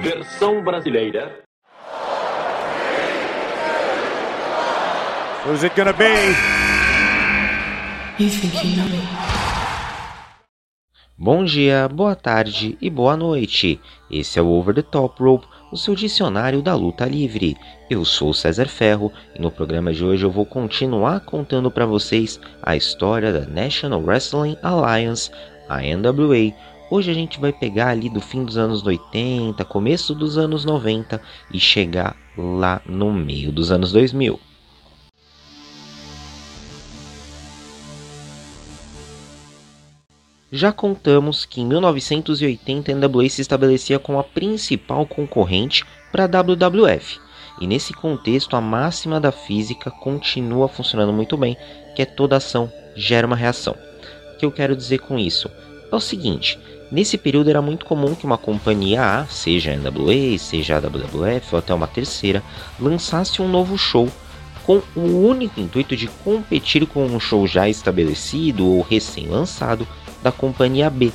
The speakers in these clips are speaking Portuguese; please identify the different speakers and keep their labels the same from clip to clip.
Speaker 1: Versão brasileira.
Speaker 2: Who's it gonna be?
Speaker 3: You think you know me?
Speaker 4: Bom dia, boa tarde e boa noite. Esse é o Over the Top Rope, o seu dicionário da luta livre. Eu sou César Ferro e no programa de hoje eu vou continuar contando para vocês a história da National Wrestling Alliance, a NWA. Hoje a gente vai pegar ali do fim dos anos 80, começo dos anos 90 e chegar lá no meio dos anos 2000. Já contamos que em 1980 a NWA se estabelecia como a principal concorrente para a WWF. E nesse contexto, a máxima da física continua funcionando muito bem, que é toda ação gera uma reação. O que eu quero dizer com isso? É o seguinte, nesse período era muito comum que uma companhia A, seja a NWA, seja a WWF ou até uma terceira, lançasse um novo show com o único intuito de competir com um show já estabelecido ou recém-lançado da companhia B.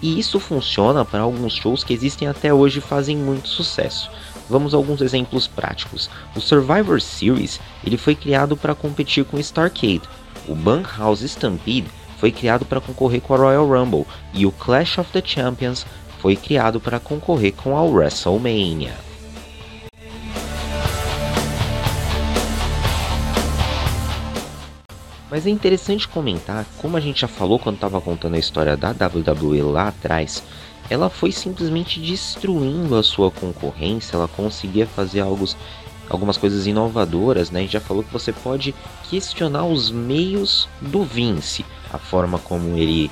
Speaker 4: E isso funciona para alguns shows que existem até hoje e fazem muito sucesso. Vamos a alguns exemplos práticos. O Survivor Series ele foi criado para competir com o Starcade. O Bunkhouse Stampede foi criado para concorrer com a Royal Rumble e o Clash of the Champions foi criado para concorrer com a WrestleMania. Mas é interessante comentar, como a gente já falou quando estava contando a história da WWE lá atrás, ela foi simplesmente destruindo a sua concorrência, ela conseguia fazer algo, algumas coisas inovadoras, né? A gente já falou que você pode questionar os meios do Vince, a forma como ele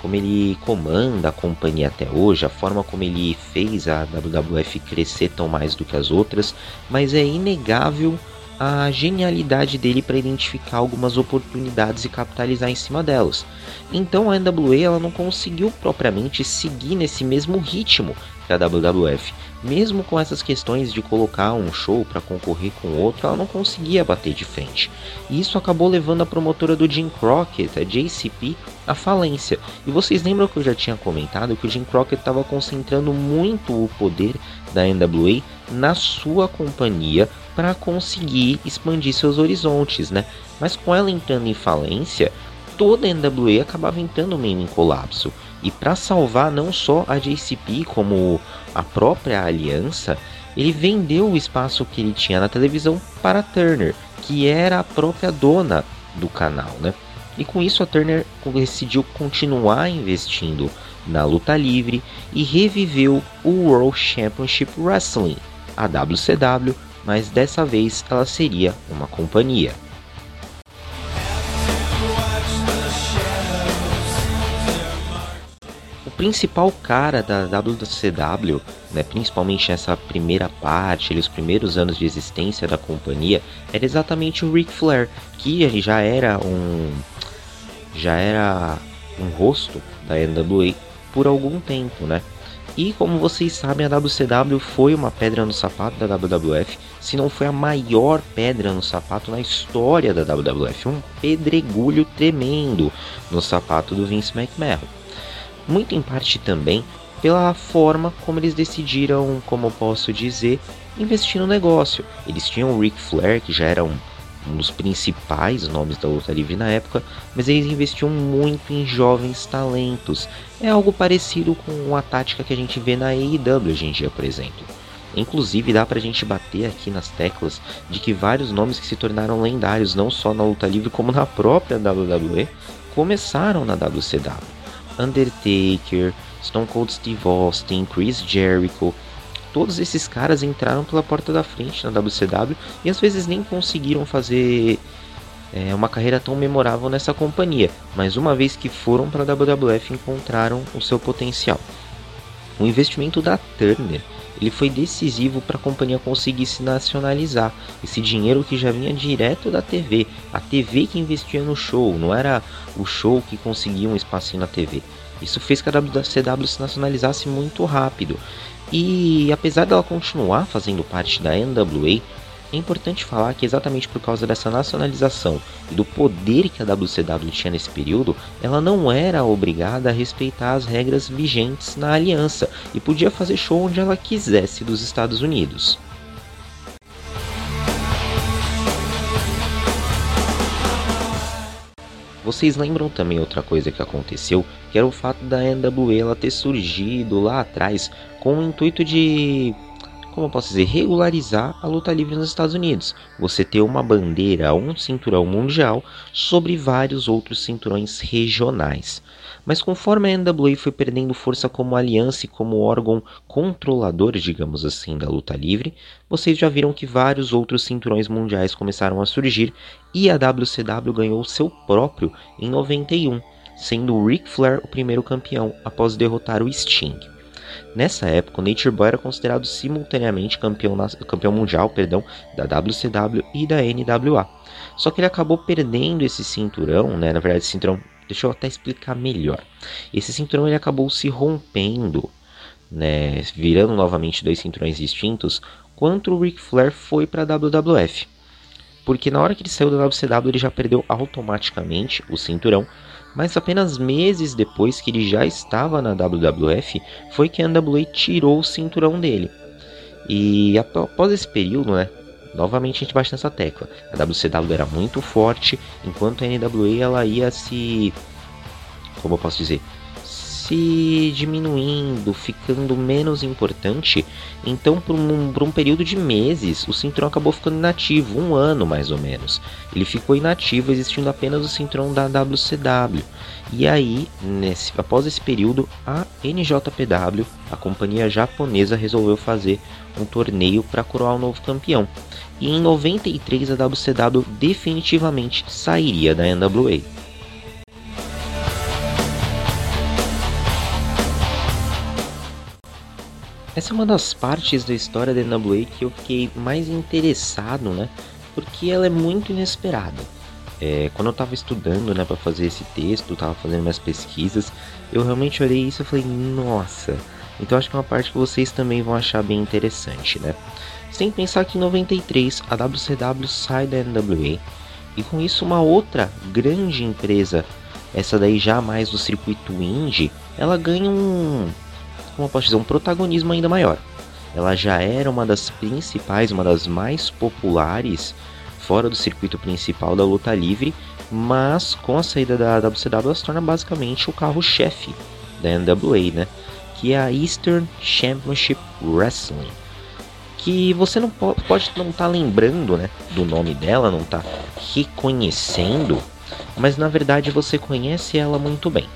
Speaker 4: como ele comanda a companhia até hoje, a forma como ele fez a WWF crescer tão mais do que as outras, mas é inegável a genialidade dele para identificar algumas oportunidades e capitalizar em cima delas. Então a NWA ela não conseguiu propriamente seguir nesse mesmo ritmo da WWF. Mesmo com essas questões de colocar um show para concorrer com outro, ela não conseguia bater de frente. E isso acabou levando a promotora do Jim Crockett, a JCP, à falência. E vocês lembram que eu já tinha comentado que o Jim Crockett estava concentrando muito o poder da NWA na sua companhia para conseguir expandir seus horizontes, né? Mas com ela entrando em falência, toda a NWA acabava entrando meio em colapso. E para salvar não só a JCP, como a própria aliança, ele vendeu o espaço que ele tinha na televisão para a Turner, que era a própria dona do canal, né? E com isso a Turner decidiu continuar investindo na luta livre e reviveu o World Championship Wrestling, a WCW, mas dessa vez ela seria uma companhia. Principal cara da WCW, né, principalmente nessa primeira parte, os primeiros anos de existência da companhia, era exatamente o Ric Flair, que já era um já era um rosto da NWA por algum tempo, né? E como vocês sabem, a WCW foi uma pedra no sapato da WWF, se não foi a maior pedra no sapato na história da WWF, um pedregulho tremendo no sapato do Vince McMahon. Muito em parte também pela forma como eles decidiram, como eu posso dizer, investir no negócio. Eles tinham o Ric Flair, que já era um um dos principais nomes da luta livre na época, mas eles investiam muito em jovens talentos. É algo parecido com a tática que a gente vê na AEW hoje em dia, por exemplo. Inclusive dá pra gente bater aqui nas teclas de que vários nomes que se tornaram lendários não só na luta livre como na própria WWE começaram na WCW. Undertaker, Stone Cold Steve Austin, Chris Jericho, todos esses caras entraram pela porta da frente na WCW e às vezes nem conseguiram fazer é, uma carreira tão memorável nessa companhia, mas uma vez que foram para a WWF encontraram o seu potencial. O investimento da Turner ele foi decisivo para a companhia conseguir se nacionalizar. Esse dinheiro que já vinha direto da TV, a TV que investia no show, não era o show que conseguia um espacinho na TV. Isso fez que a WCW se nacionalizasse muito rápido. E apesar dela continuar fazendo parte da NWA, É importante falar que exatamente por causa dessa nacionalização e do poder que a WCW tinha nesse período, ela não era obrigada a respeitar as regras vigentes na aliança e podia fazer show onde ela quisesse dos Estados Unidos. Vocês lembram também outra coisa que aconteceu, que era o fato da NWA ela ter surgido lá atrás com o intuito de como eu posso dizer, regularizar a luta livre nos Estados Unidos. Você ter uma bandeira, um cinturão mundial sobre vários outros cinturões regionais. Mas conforme a NWA foi perdendo força como aliança e como órgão controlador, digamos assim, da luta livre, vocês já viram que vários outros cinturões mundiais começaram a surgir e a WCW ganhou seu próprio em 91, sendo o Ric Flair o primeiro campeão após derrotar o Sting. Nessa época, o Nature Boy era considerado simultaneamente campeão, campeão mundial perdão, da WCW e da NWA. Só que ele acabou perdendo esse cinturão, né? Na verdade, esse cinturão. Deixa eu até explicar melhor. Esse cinturão ele acabou se rompendo, né? Virando novamente dois cinturões distintos, quando o Ric Flair foi para a WWF. Porque na hora que ele saiu da WCW, ele já perdeu automaticamente o cinturão mas apenas meses depois que ele já estava na WWF foi que a NWA tirou o cinturão dele. E após esse período, né, novamente a gente bate nessa tecla. A WCW era muito forte, enquanto a NWA ela ia se como eu posso dizer, se diminuindo, ficando menos importante. Então, por um, por um período de meses, o cinturão acabou ficando inativo, um ano mais ou menos. Ele ficou inativo, existindo apenas o cinturão da WCW. E aí, nesse, após esse período, a NJPW, a companhia japonesa, resolveu fazer um torneio para coroar o novo campeão. E em 93 a WCW definitivamente sairia da NWA. Essa é uma das partes da história da NWA que eu fiquei mais interessado, né? Porque ela é muito inesperada. É, quando eu estava estudando, né, para fazer esse texto, estava fazendo minhas pesquisas, eu realmente olhei isso e falei, nossa. Então acho que é uma parte que vocês também vão achar bem interessante, né? Sem pensar que em 93 a WCW sai da NWA e com isso uma outra grande empresa, essa daí já mais do circuito indie, ela ganha um como eu posso dizer, um protagonismo ainda maior. Ela já era uma das principais, uma das mais populares fora do circuito principal da luta livre, mas com a saída da WCW ela se torna basicamente o carro-chefe da NWA, né? Que é a Eastern Championship Wrestling. Que você não pode, não estar tá lembrando, né, do nome dela, não tá reconhecendo, mas na verdade você conhece ela muito bem.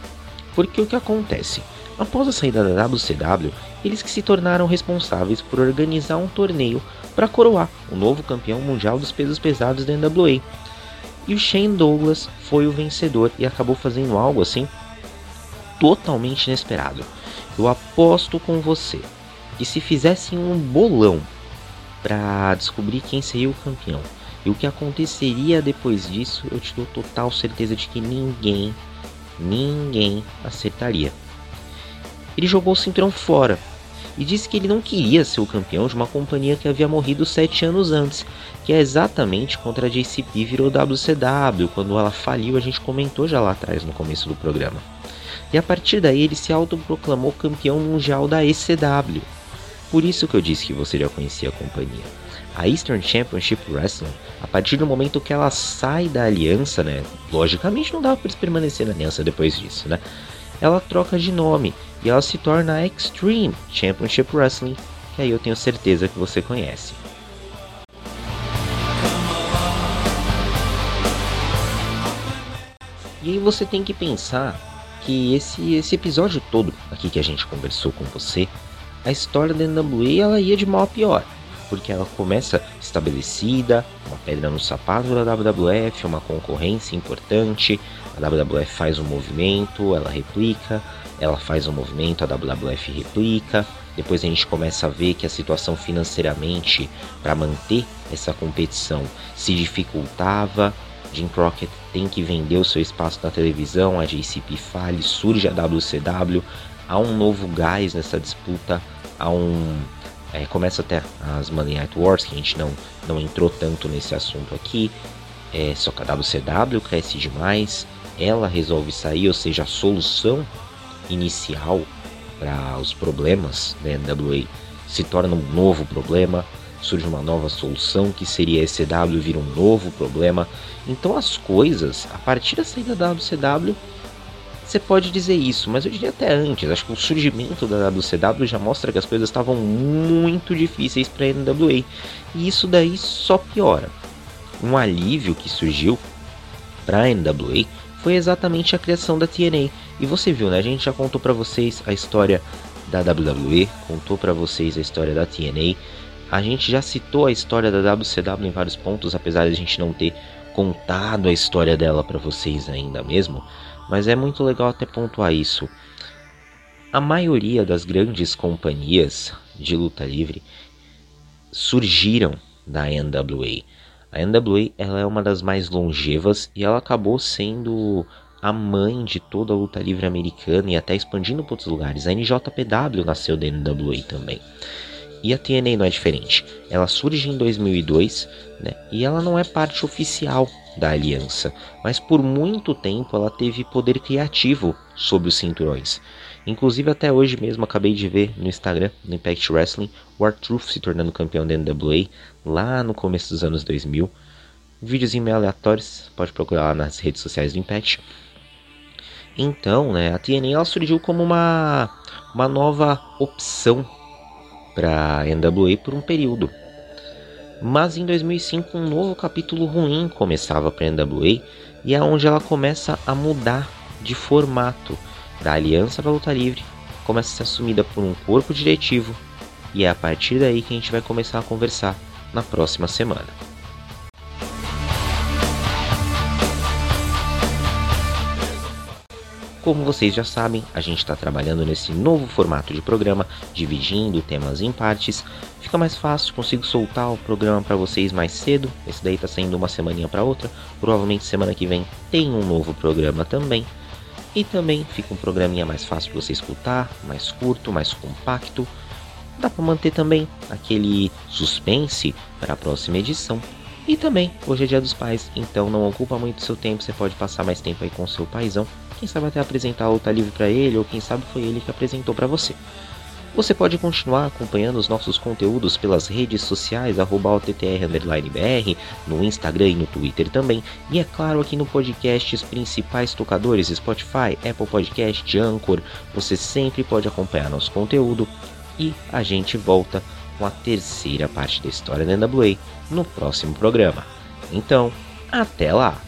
Speaker 4: Porque o que acontece? Após a saída da WCW, eles que se tornaram responsáveis por organizar um torneio para coroar o novo campeão mundial dos pesos pesados da NWA. E o Shane Douglas foi o vencedor e acabou fazendo algo assim totalmente inesperado. Eu aposto com você que se fizessem um bolão para descobrir quem seria o campeão e o que aconteceria depois disso, eu te dou total certeza de que ninguém, ninguém acertaria ele jogou o cinturão fora e disse que ele não queria ser o campeão de uma companhia que havia morrido sete anos antes, que é exatamente contra a JCP virou WCW, quando ela faliu, a gente comentou já lá atrás no começo do programa. E a partir daí ele se autoproclamou campeão mundial da ECW. Por isso que eu disse que você já conhecia a companhia. A Eastern Championship Wrestling, a partir do momento que ela sai da aliança, né? Logicamente não dava para permanecer na aliança depois disso, né? Ela troca de nome e ela se torna a Extreme Championship Wrestling, que aí eu tenho certeza que você conhece. E aí você tem que pensar que esse, esse episódio todo aqui que a gente conversou com você, a história da NWA ela ia de mal a pior, porque ela começa estabelecida, uma pedra no sapato da WWF, uma concorrência importante, a WWF faz um movimento, ela replica, ela faz um movimento, a WWF replica. Depois a gente começa a ver que a situação financeiramente para manter essa competição se dificultava. Jim Crockett tem que vender o seu espaço na televisão, a JCP fale, surge a WCW, há um novo gás nessa disputa, há um É, começa até as Money Night Wars, que a gente não, não entrou tanto nesse assunto aqui. É, só que a WCW cresce demais, ela resolve sair, ou seja, a solução inicial para os problemas da NWA se torna um novo problema, surge uma nova solução que seria a ECW vira um novo problema. Então as coisas, a partir da saída da WCW, você pode dizer isso, mas eu diria até antes. Acho que o surgimento da WCW já mostra que as coisas estavam muito difíceis para a NWA. E isso daí só piora. Um alívio que surgiu para a NWA foi exatamente a criação da TNA. E você viu, né? A gente já contou para vocês a história da WWE, contou para vocês a história da TNA. A gente já citou a história da WCW em vários pontos, apesar de a gente não ter contado a história dela para vocês ainda mesmo. Mas é muito legal até pontuar isso. A maioria das grandes companhias de luta livre surgiram da NWA. A NWA ela é uma das mais longevas e ela acabou sendo a mãe de toda a luta livre americana e até expandindo para outros lugares. A NJPW nasceu da NWA também. E a TNA não é diferente. Ela surge em 2002 né, e ela não é parte oficial da aliança, mas por muito tempo ela teve poder criativo sobre os cinturões. Inclusive até hoje mesmo acabei de ver no Instagram, no Impact Wrestling, o R-Truth se tornando campeão da NWA lá no começo dos anos 2000. Vídeos meio aleatórios, pode procurar lá nas redes sociais do Impact. Então, né, a TNA ela surgiu como uma, uma nova opção para a NWA por um período. Mas em 2005 um novo capítulo ruim começava para a NWA e é onde ela começa a mudar de formato da Aliança para Luta Livre, começa a ser assumida por um corpo diretivo e é a partir daí que a gente vai começar a conversar na próxima semana. Como vocês já sabem, a gente está trabalhando nesse novo formato de programa, dividindo temas em partes. Fica mais fácil, consigo soltar o programa para vocês mais cedo. Esse daí está saindo uma semaninha para outra. Provavelmente semana que vem tem um novo programa também. E também fica um programinha mais fácil para você escutar, mais curto, mais compacto. Dá para manter também aquele suspense para a próxima edição. E também, hoje é dia dos pais, então não ocupa muito seu tempo, você pode passar mais tempo aí com seu paizão quem sabe até apresentar a luta livre para ele, ou quem sabe foi ele que apresentou para você. Você pode continuar acompanhando os nossos conteúdos pelas redes sociais, arroba no Instagram e no Twitter também. E é claro, aqui no podcast, os principais tocadores Spotify, Apple Podcast, Anchor. Você sempre pode acompanhar nosso conteúdo. E a gente volta com a terceira parte da história da NWA no próximo programa. Então, até lá!